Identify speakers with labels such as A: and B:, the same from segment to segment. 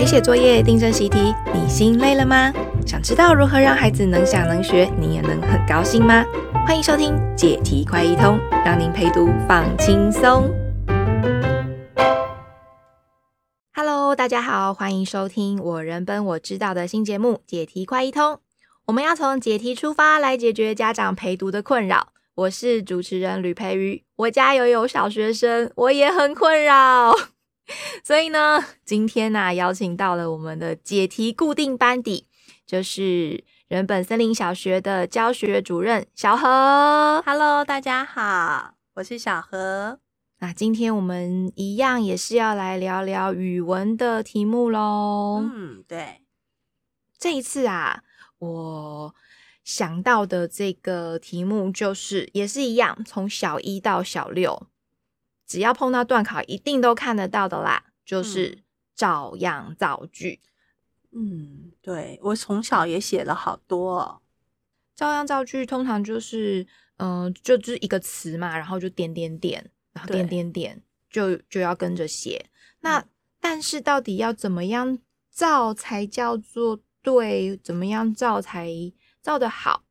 A: 陪写作业、订正习题，你心累了吗？想知道如何让孩子能想能学，你也能很高兴吗？欢迎收听解题快易通，让您陪读放轻松。Hello，大家好，欢迎收听我人本我知道的新节目《解题快易通》。我们要从解题出发，来解决家长陪读的困扰。我是主持人吕培瑜，我家也有小学生，我也很困扰。所以呢，今天呢、啊，邀请到了我们的解题固定班底，就是人本森林小学的教学主任小何。
B: Hello，大家好，我是小何。
A: 那今天我们一样也是要来聊聊语文的题目喽。
B: 嗯，对。
A: 这一次啊，我想到的这个题目就是也是一样，从小一到小六。只要碰到段考，一定都看得到的啦，就是照样造句。
B: 嗯，对，我从小也写了好多哦。
A: 照样造句通常就是，嗯、呃，就就是一个词嘛，然后就点点点，然后点点点，就就要跟着写。那、嗯、但是到底要怎么样造才叫做对？怎么样造才造得好？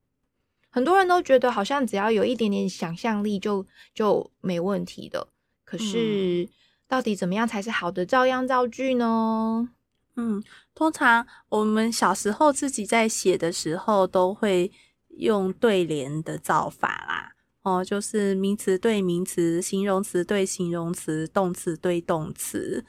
A: 很多人都觉得好像只要有一点点想象力就就没问题的。可是，到底怎么样才是好的照样造句呢？
B: 嗯，通常我们小时候自己在写的时候，都会用对联的造法啦。哦，就是名词对名词，形容词对形容词，动词对动词。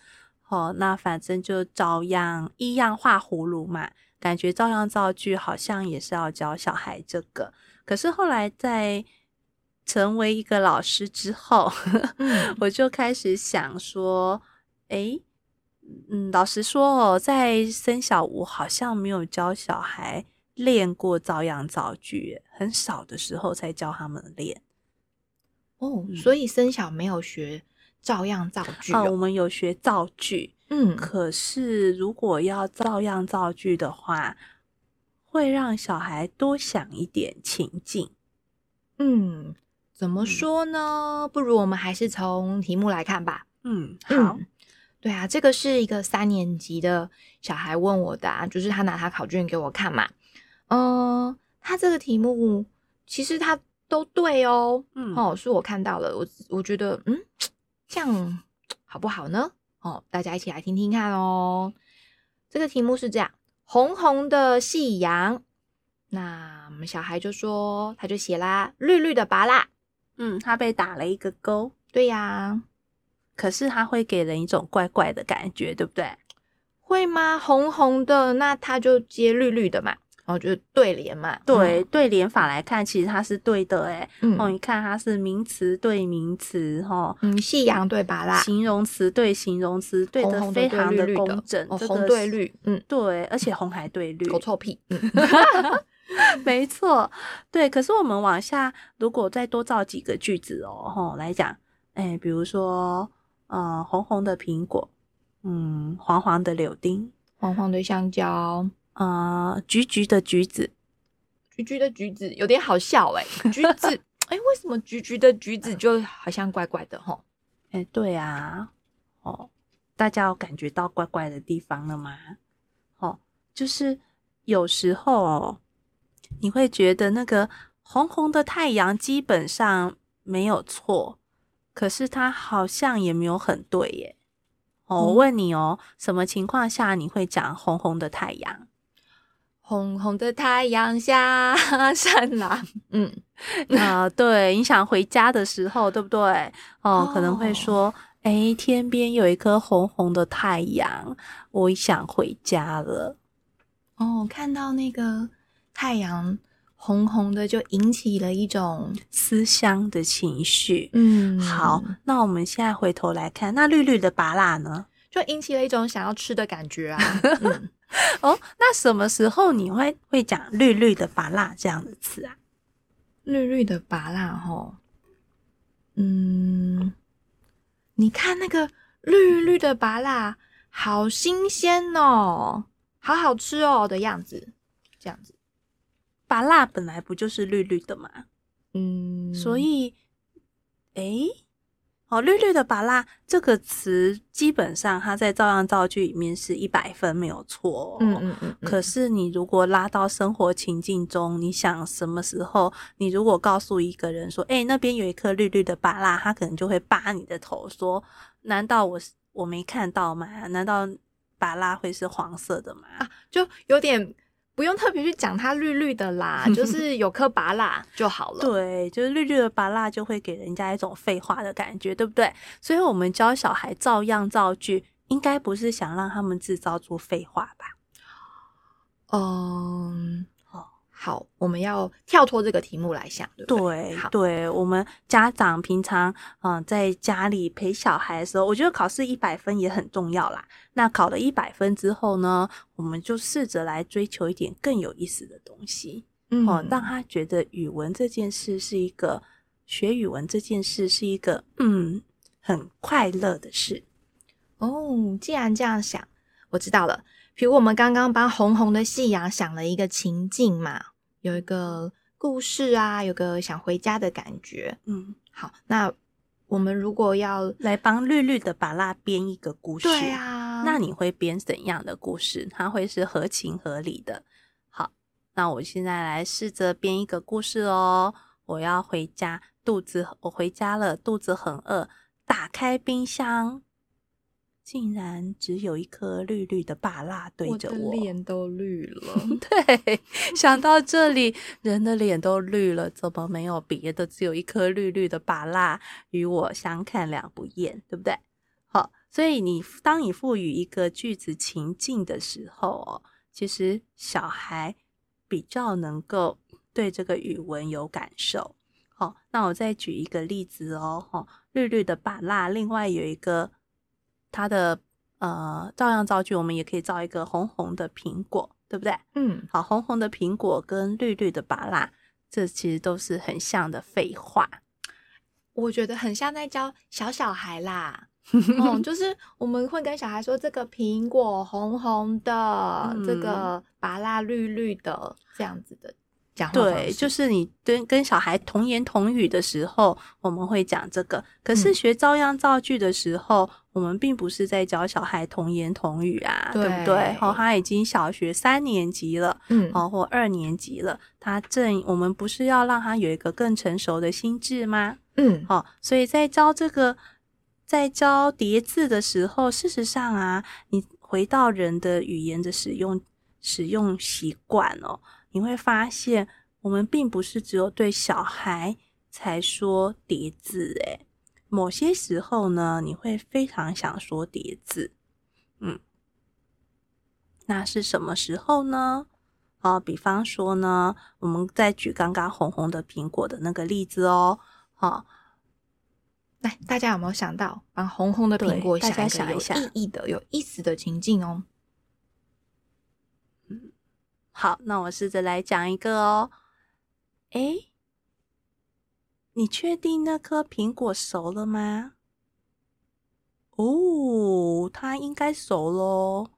B: 哦，那反正就照样一样画葫芦嘛。感觉照样造句好像也是要教小孩这个。可是后来在成为一个老师之后，我就开始想说，诶，嗯，老实说哦，在升小五好像没有教小孩练过照样造句，很少的时候才教他们练。
A: 哦，所以升小没有学照样造句哦？
B: 哦，我们有学造句，
A: 嗯，
B: 可是如果要照样造句的话，会让小孩多想一点情境，
A: 嗯。怎么说呢？不如我们还是从题目来看吧。
B: 嗯，好。
A: 嗯，对啊，这个是一个三年级的小孩问我的啊，就是他拿他考卷给我看嘛。嗯，他这个题目其实他都对哦。嗯，哦，是我看到了，我我觉得嗯，这样好不好呢？哦，大家一起来听听看哦。这个题目是这样：红红的夕阳。那我们小孩就说，他就写啦，绿绿的芭乐。
B: 嗯，他被打了一个勾。
A: 对呀，
B: 可是他会给人一种怪怪的感觉，对不对？
A: 会吗？红红的，那他就接绿绿的嘛，然后就对联嘛。
B: 对，对联法来看，其实它是对的，哎。
A: 嗯，
B: 哦，你看它是名词对名词，哈。
A: 嗯，夕阳对芭乐，
B: 形容词对形容词，对的非常的工整。
A: 哦，红对绿，嗯，
B: 对，而且红还对绿，
A: 狗臭屁。
B: 没错，对。可是我们往下，如果再多造几个句子哦，吼来讲，哎，比如说，呃，红红的苹果，嗯，黄黄的柳丁，
A: 黄黄的香蕉，
B: 呃，橘橘的橘子，
A: 橘橘的橘子有点好笑哎，橘子，哎，为什么橘橘的橘子就好像怪怪的吼？
B: 哎，对啊，哦，大家有感觉到怪怪的地方了吗？哦，就是有时候。你会觉得那个红红的太阳基本上没有错，可是它好像也没有很对耶。哦，我问你哦，什么情况下你会讲红红的太阳？
A: 红红的太阳下山啦。嗯，
B: 啊、呃，对，你想回家的时候，对不对？哦，哦可能会说，诶，天边有一颗红红的太阳，我想回家了。
A: 哦，看到那个。太阳红红的，就引起了一种
B: 思乡的情绪。
A: 嗯，
B: 好，那我们现在回头来看，那绿绿的芭辣呢，
A: 就引起了一种想要吃的感觉啊。嗯、
B: 哦，那什么时候你会会讲绿绿的芭乐这样的词啊？
A: 绿绿的芭乐，吼，嗯，你看那个绿绿的芭乐，好新鲜哦，好好吃哦的样子，这样子。
B: 芭辣本来不就是绿绿的吗？
A: 嗯，
B: 所以，诶，哦，绿绿的芭辣这个词基本上它在照样造句里面是一百分没有错哦。
A: 嗯嗯嗯。
B: 可是你如果拉到生活情境中，你想什么时候？你如果告诉一个人说：“哎，那边有一颗绿绿的芭辣”，他可能就会扒你的头说：“难道我我没看到吗？难道芭拉会是黄色的吗？”
A: 啊，就有点。不用特别去讲它绿绿的啦，就是有颗拔蜡就好了。
B: 对，就是绿绿的拔蜡就会给人家一种废话的感觉，对不对？所以我们教小孩照样造句，应该不是想让他们制造出废话吧？
A: 嗯。好，我们要跳脱这个题目来想，对不
B: 对？对，对，我们家长平常嗯、呃、在家里陪小孩的时候，我觉得考试一百分也很重要啦。那考了一百分之后呢，我们就试着来追求一点更有意思的东西，嗯、呃，让他觉得语文这件事是一个学语文这件事是一个嗯很快乐的事。
A: 哦，既然这样想，我知道了。比如我们刚刚帮红红的夕阳想了一个情境嘛。有一个故事啊，有个想回家的感觉。嗯，好，那我们如果要
B: 来帮绿绿的把蜡编一个故事，
A: 对啊，
B: 那你会编怎样的故事？它会是合情合理的。好，那我现在来试着编一个故事哦。我要回家，肚子，我回家了，肚子很饿，打开冰箱。竟然只有一颗绿绿的芭蜡对着我，
A: 脸都绿了。
B: 对，想到这里，人的脸都绿了，怎么没有别的？只有一颗绿绿的芭蜡与我相看两不厌，对不对？好，所以你当你赋予一个句子情境的时候哦，其实小孩比较能够对这个语文有感受。好，那我再举一个例子哦，哈，绿绿的芭蜡，另外有一个。它的呃，照样造句，我们也可以造一个红红的苹果，对不对？
A: 嗯，
B: 好，红红的苹果跟绿绿的芭拉，这其实都是很像的废话。
A: 我觉得很像在教小小孩啦，哦，就是我们会跟小孩说，这个苹果红红的，嗯、这个芭拉绿绿的，这样子的。
B: 对，就是你跟跟小孩童言童语的时候，我们会讲这个。可是学照样造句的时候，嗯、我们并不是在教小孩童言童语啊，对，对不对？哦，他已经小学三年级了，嗯，哦，或二年级了，他正我们不是要让他有一个更成熟的心智吗？
A: 嗯，
B: 哦，所以在教这个，在教叠字的时候，事实上啊，你回到人的语言的使用使用习惯哦。你会发现，我们并不是只有对小孩才说叠字，诶，某些时候呢，你会非常想说叠字，嗯，那是什么时候呢？好，比方说呢，我们再举刚刚红红的苹果的那个例子哦，好，
A: 来，大家有没有想到，把红红的苹果想一想，有意义的、有意思的情境哦？
B: 好，那我试着来讲一个哦。诶，你确定那颗苹果熟了吗？哦，它应该熟喽。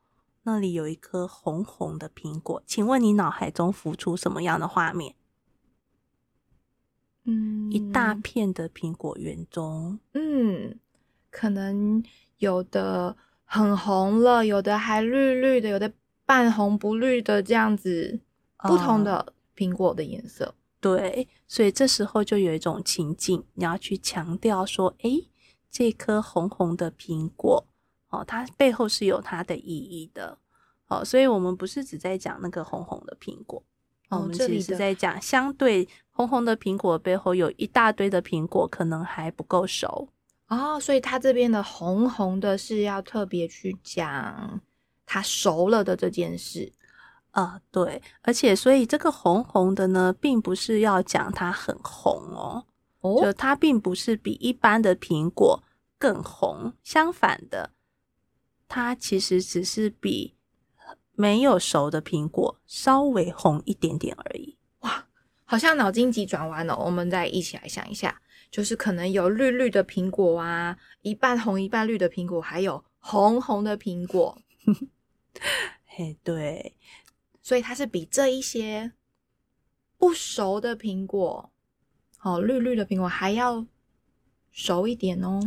B: 那里有一颗红红的苹果，请问你脑海中浮出什么样的画面？
A: 嗯，
B: 一大片的苹果园中，
A: 嗯，可能有的很红了，有的还绿绿的，有的。半红不绿的这样子，不同的苹果的颜色，
B: 哦，对，所以这时候就有一种情境，你要去强调说，诶，这颗红红的苹果，哦，它背后是有它的意义的，哦，所以我们不是只在讲那个红红的苹果，哦，我们其实是在讲相对红红的苹果背后有一大堆的苹果，可能还不够熟，
A: 哦，所以它这边的红红的是要特别去讲。它熟了的这件事，
B: 对，而且所以这个红红的呢，并不是要讲它很红哦，哦，就它并不是比一般的苹果更红，相反的，它其实只是比没有熟的苹果稍微红一点点而已。
A: 哇，好像脑筋急转弯了，我们再一起来想一下，就是可能有绿绿的苹果啊，一半红一半绿的苹果，还有红红的苹果。
B: 嘿，对，
A: 所以它是比这一些不熟的苹果，哦，绿绿的苹果还要熟一点哦。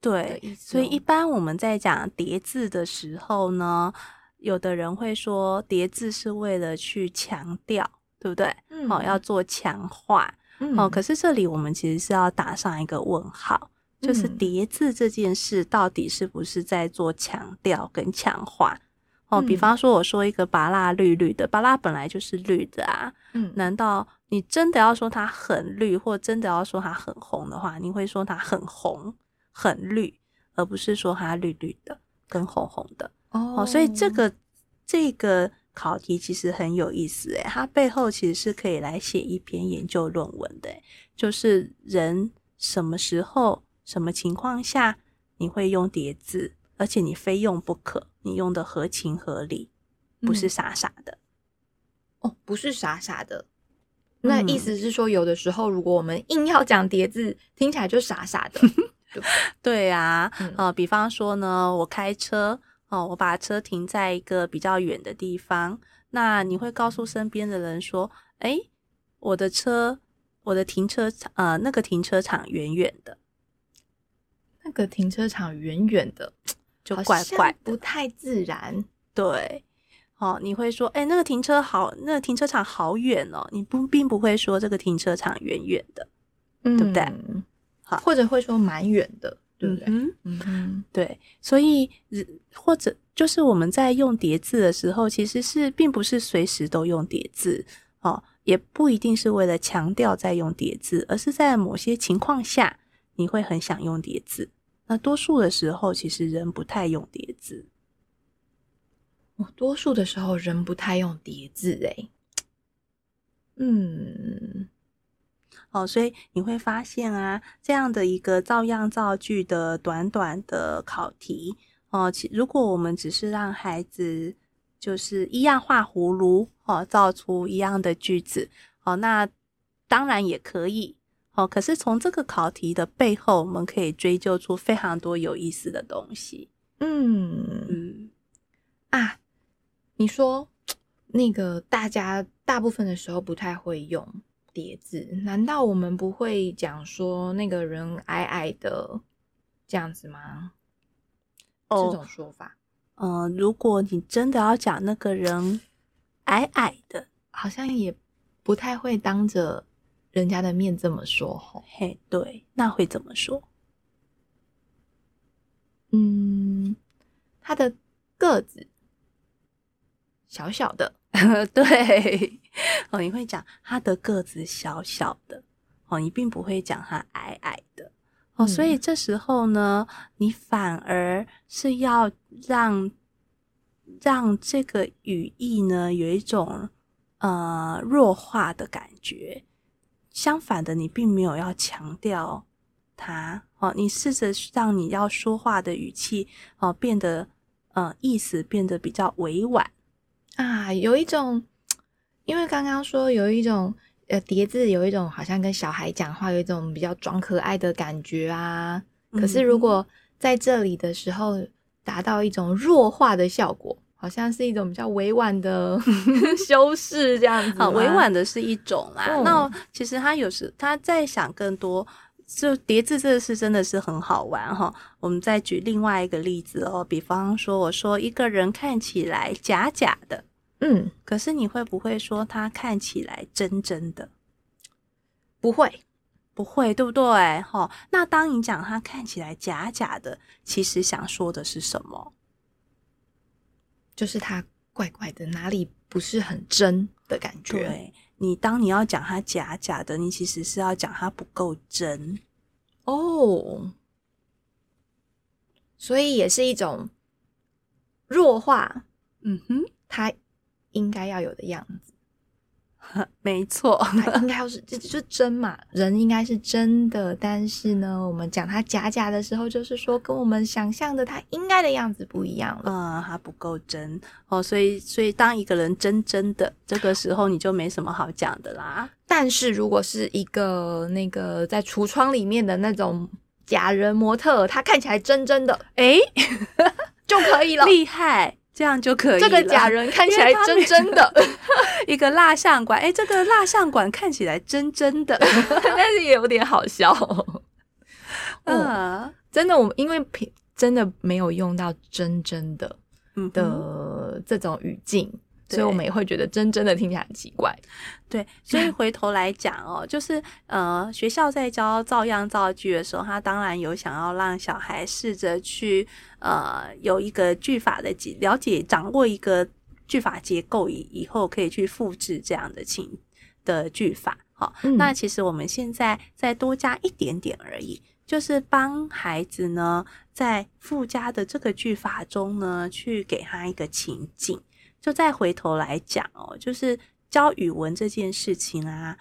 B: 对，所以一般我们在讲叠字的时候呢，有的人会说叠字是为了去强调，对不对？嗯，哦，要做强化。嗯、哦，可是这里我们其实是要打上一个问号，嗯、就是叠字这件事到底是不是在做强调跟强化？哦，比方说我说一个芭乐绿绿的，芭乐本来就是绿的啊。嗯，难道你真的要说它很绿，或真的要说它很红的话，你会说它很红、很绿，而不是说它绿绿的跟红红的。哦，哦，所以这个这个考题其实很有意思诶，它背后其实是可以来写一篇研究论文的，就是人什么时候、什么情况下你会用叠字。而且你非用不可，你用的合情合理，不是傻傻的。
A: 嗯、哦，不是傻傻的。那意思是说，有的时候如果我们硬要讲叠字，听起来就傻傻的。对，
B: 对啊，嗯、呃，比方说呢，我开车哦、呃，我把车停在一个比较远的地方，那你会告诉身边的人说：“哎，我的车，我的停车场，呃，那个停车场远远的，
A: 那个停车场远远的。”就怪怪，不太自然。
B: 对，哦，你会说，哎、欸，那个停车好，那个停车场好远哦。你不并不会说这个停车场远远的，嗯、对不对？
A: 好，或者会说蛮远的，对不对？嗯
B: 嗯嗯，对。所以，或者就是我们在用叠字的时候，其实是并不是随时都用叠字哦，也不一定是为了强调在用叠字，而是在某些情况下，你会很想用叠字。那多数的时候，其实人不太用叠字。
A: 哦，多数的时候人不太用叠字，诶。嗯，
B: 哦，所以你会发现啊，这样的一个照样造句的短短的考题，哦，其如果我们只是让孩子就是一样画葫芦，哦，造出一样的句子，哦，那当然也可以。哦，可是从这个考题的背后，我们可以追究出非常多有意思的东西。
A: 嗯嗯啊，你说那个大家大部分的时候不太会用叠字，难道我们不会讲说那个人矮矮的这样子吗？哦，这种说法，
B: 嗯、呃，如果你真的要讲那个人矮矮的，
A: 好像也不太会当着。人家的面这么说吼，
B: 嘿，对，那会怎么说？
A: 嗯，他的个子小小的，
B: 对，哦，你会讲他的个子小小的，哦，你并不会讲他矮矮的，哦，所以这时候呢，你反而是要让让这个语义呢有一种呃弱化的感觉。相反的，你并没有要强调它哦，你试着让你要说话的语气哦变得呃意思变得比较委婉
A: 啊，有一种，因为刚刚说有一种呃叠字，有一种好像跟小孩讲话有一种比较装可爱的感觉啊，可是如果在这里的时候达到一种弱化的效果。好像是一种比较委婉的 修饰，这样子。
B: 好，委婉的是一种啦。哦、那其实他有时他在想更多，就叠字这个事真的是很好玩哈。我们再举另外一个例子哦，比方说，我说一个人看起来假假的，嗯，可是你会不会说他看起来真真的？
A: 不会，
B: 不会，对不对？哈，那当你讲他看起来假假的，其实想说的是什么？
A: 就是它怪怪的，哪里不是很真的感觉？
B: 对，你当你要讲它假假的，你其实是要讲它不够真
A: 哦。所以也是一种弱化，嗯哼，它应该要有的样子。
B: 没错，
A: 他应该要是就就真嘛，人应该是真的。但是呢，我们讲他假假的时候，就是说跟我们想象的他应该的样子不一样了。
B: 嗯，他不够真哦。所以，所以当一个人真真的这个时候，你就没什么好讲的啦。
A: 但是如果是一个那个在橱窗里面的那种假人模特，他看起来真真的，诶 就可以了，
B: 厉害。这样就可以了。
A: 这个假人看起来真真的，
B: 一个蜡像馆。哎，这个蜡像馆看起来真真的，
A: 但是也有点好笑。
B: 嗯，
A: 真的，我们因为平真的没有用到真真的的这种语境。所以我们也会觉得真真的听起来很奇怪，
B: 对。所以回头来讲哦，就是呃，学校在教照样造句的时候，他当然有想要让小孩试着去呃有一个句法的了解，掌握一个句法结构以以后可以去复制这样的情的句法。好，嗯，那其实我们现在再多加一点点而已，就是帮孩子呢在附加的这个句法中呢，去给他一个情境。就再回头来讲哦，就是教语文这件事情啊，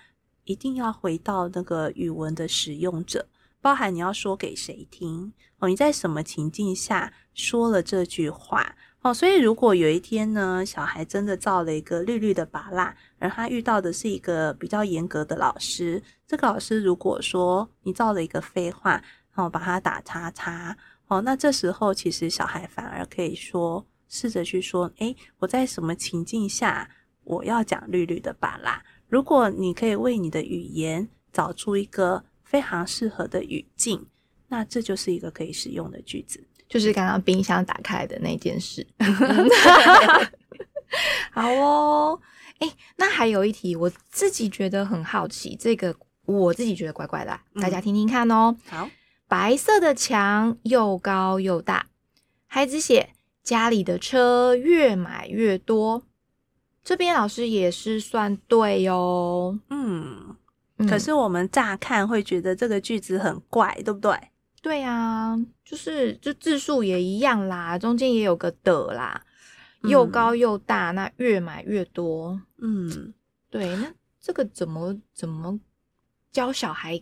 B: 一定要回到那个语文的使用者，包含你要说给谁听哦，你在什么情境下说了这句话哦。所以如果有一天呢，小孩真的造了一个绿绿的芭乐，而他遇到的是一个比较严格的老师，这个老师如果说你造了一个废话哦，把他打叉叉哦，那这时候其实小孩反而可以说。试着去说，诶，我在什么情境下我要讲绿绿的巴拉？如果你可以为你的语言找出一个非常适合的语境，那这就是一个可以使用的句子。
A: 就是刚刚冰箱打开的那件事。好哦，诶，那还有一题，我自己觉得很好奇，这个我自己觉得怪怪的，大家听听看哦。
B: 好，
A: 白色的墙又高又大，孩子写。家里的车越买越多，这边老师也是算对哦。
B: 嗯，可是我们乍看会觉得这个句子很怪，对不对？
A: 对啊，就是就字数也一样啦，中间也有个的啦，又高又大，那越买越多。
B: 嗯，
A: 对，那这个怎么怎么教小孩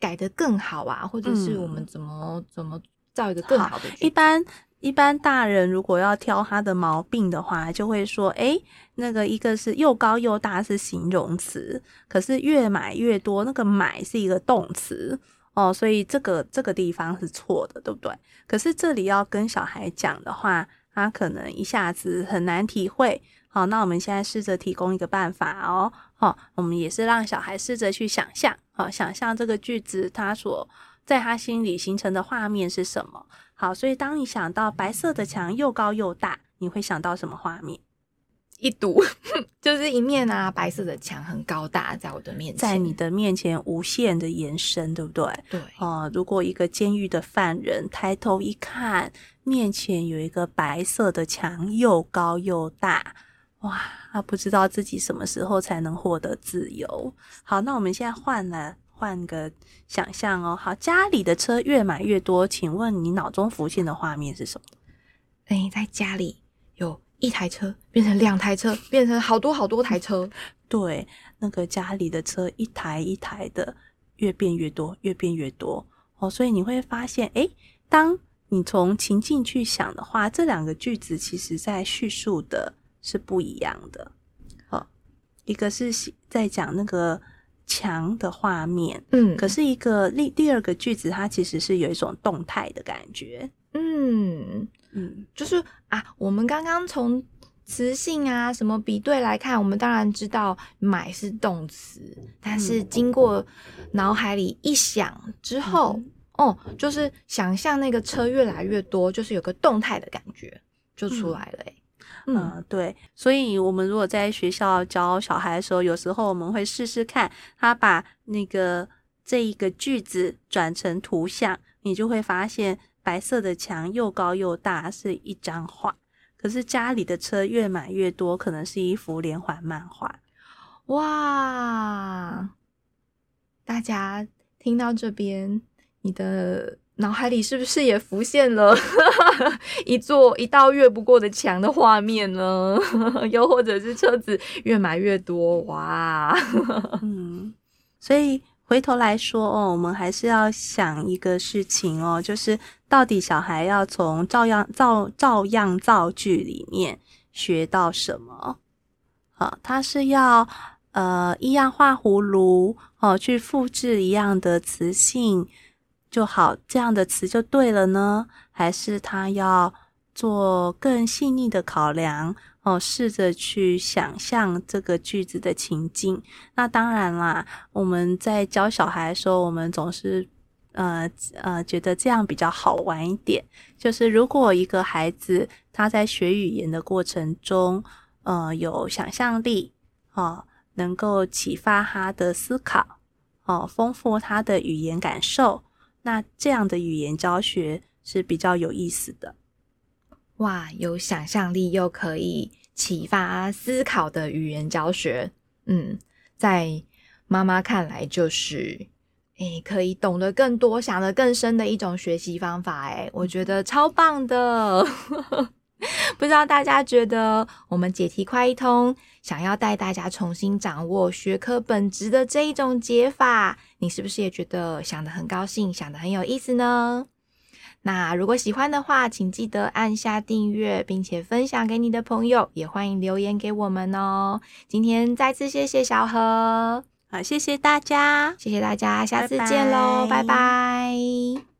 A: 改得更好啊？或者是我们怎么怎么造一个更好的？
B: 一般。一般大人如果要挑他的毛病的话，就会说：诶，那个一个是又高又大是形容词，可是越买越多，那个买是一个动词哦，所以这个这个地方是错的，对不对？可是这里要跟小孩讲的话，他可能一下子很难体会。好，那我们现在试着提供一个办法哦。好，我们也是让小孩试着去想象，好，想象这个句子他所在他心里形成的画面是什么。好，所以当你想到白色的墙又高又大，你会想到什么画面？
A: 一堵，就是一面啊，白色的墙很高大，在我的面前，
B: 在你的面前无限的延伸，对不对？
A: 对。
B: 哦、呃，如果一个监狱的犯人抬头一看，面前有一个白色的墙，又高又大，哇，他不知道自己什么时候才能获得自由。好，那我们现在换了。换个想象哦，好，家里的车越买越多，请问你脑中浮现的画面是什么？
A: 哎，在家里有一台车变成两台车，变成好多好多台车。
B: 对，那个家里的车一台一台的越变越多，越变越多哦。所以你会发现，哎，当你从情境去想的话，这两个句子其实在叙述的是不一样的。哦，一个是在讲那个。墙的画面，
A: 嗯，
B: 可是一个第第二个句子，它其实是有一种动态的感觉，
A: 嗯。嗯，就是啊，我们刚刚从词性啊什么比对来看，我们当然知道买是动词，但是经过脑海里一想之后，嗯、哦，就是想象那个车越来越多，就是有个动态的感觉就出来了，欸，嗯
B: 嗯、呃，对，所以我们如果在学校教小孩的时候，有时候我们会试试看，他把那个这一个句子转成图像，你就会发现白色的墙又高又大是一张画，可是家里的车越买越多，可能是一幅连环漫画。
A: 哇，大家听到这边，你的。脑海里是不是也浮现了 一座一道越不过的墙的画面呢？又或者是车子越买越多，哇！
B: 嗯，所以回头来说哦，我们还是要想一个事情哦，就是到底小孩要从照样造照样造句里面学到什么？好，他是要呃一样画葫芦哦，去复制一样的词性。就好，这样的词就对了呢？还是他要做更细腻的考量哦？试着去想象这个句子的情境。那当然啦，我们在教小孩的时候，我们总是呃呃，觉得这样比较好玩一点。就是如果一个孩子他在学语言的过程中，呃，有想象力，哦，能够启发他的思考，哦，丰富他的语言感受，那这样的语言教学是比较有意思的。
A: 哇，有想象力又可以启发思考的语言教学，嗯，在妈妈看来就是。诶，可以懂得更多、想得更深的一种学习方法，诶，我觉得超棒的。不知道大家觉得我们解题快一通，想要带大家重新掌握学科本质的这一种解法，你是不是也觉得想得很高兴，想得很有意思呢？那如果喜欢的话，请记得按下订阅，并且分享给你的朋友，也欢迎留言给我们哦。今天再次谢谢小何。
B: 好，谢谢大家，
A: 谢谢大家，下次见喽，拜拜。拜拜。